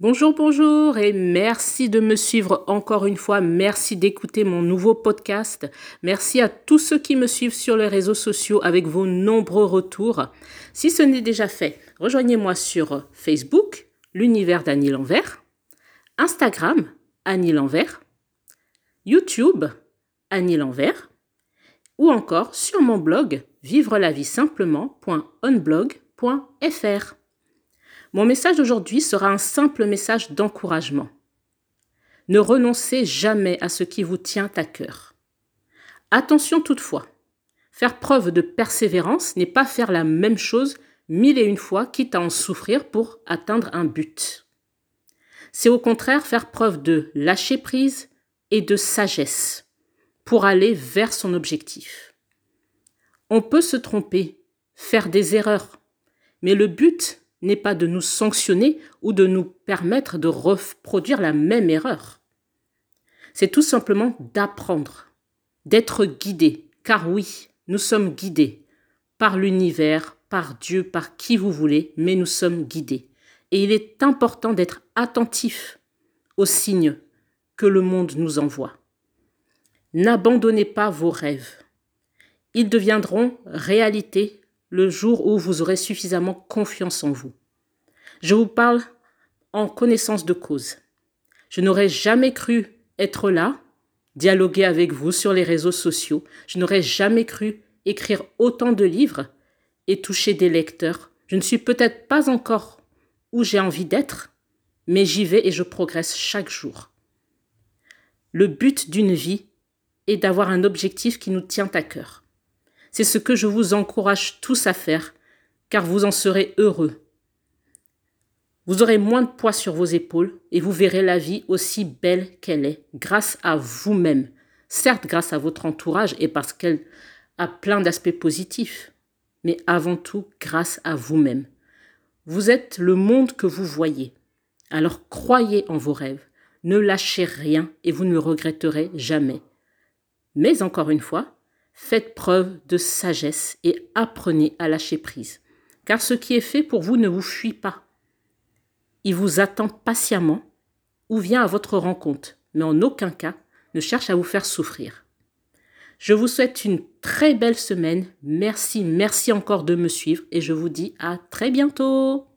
Bonjour, bonjour et merci de me suivre encore une fois. Merci d'écouter mon nouveau podcast. Merci à tous ceux qui me suivent sur les réseaux sociaux avec vos nombreux retours. Si ce n'est déjà fait, rejoignez-moi sur Facebook, l'univers d'Annie L'Envers, Instagram, Annie L'Envers, YouTube, Annie L'Envers, ou encore sur mon blog vivre la vie simplement.onblog.fr. Mon message d'aujourd'hui sera un simple message d'encouragement. Ne renoncez jamais à ce qui vous tient à cœur. Attention toutefois, faire preuve de persévérance n'est pas faire la même chose mille et une fois, quitte à en souffrir pour atteindre un but. C'est au contraire faire preuve de lâcher prise et de sagesse pour aller vers son objectif. On peut se tromper, faire des erreurs, mais le but n'est pas de nous sanctionner ou de nous permettre de reproduire la même erreur. C'est tout simplement d'apprendre, d'être guidé, car oui, nous sommes guidés par l'univers, par Dieu, par qui vous voulez, mais nous sommes guidés. Et il est important d'être attentif aux signes que le monde nous envoie. N'abandonnez pas vos rêves. Ils deviendront réalité le jour où vous aurez suffisamment confiance en vous. Je vous parle en connaissance de cause. Je n'aurais jamais cru être là, dialoguer avec vous sur les réseaux sociaux. Je n'aurais jamais cru écrire autant de livres et toucher des lecteurs. Je ne suis peut-être pas encore où j'ai envie d'être, mais j'y vais et je progresse chaque jour. Le but d'une vie est d'avoir un objectif qui nous tient à cœur. C'est ce que je vous encourage tous à faire, car vous en serez heureux. Vous aurez moins de poids sur vos épaules et vous verrez la vie aussi belle qu'elle est, grâce à vous-même. Certes, grâce à votre entourage et parce qu'elle a plein d'aspects positifs, mais avant tout grâce à vous-même. Vous êtes le monde que vous voyez. Alors croyez en vos rêves, ne lâchez rien et vous ne le regretterez jamais. Mais encore une fois, Faites preuve de sagesse et apprenez à lâcher prise, car ce qui est fait pour vous ne vous fuit pas. Il vous attend patiemment ou vient à votre rencontre, mais en aucun cas ne cherche à vous faire souffrir. Je vous souhaite une très belle semaine. Merci, merci encore de me suivre et je vous dis à très bientôt.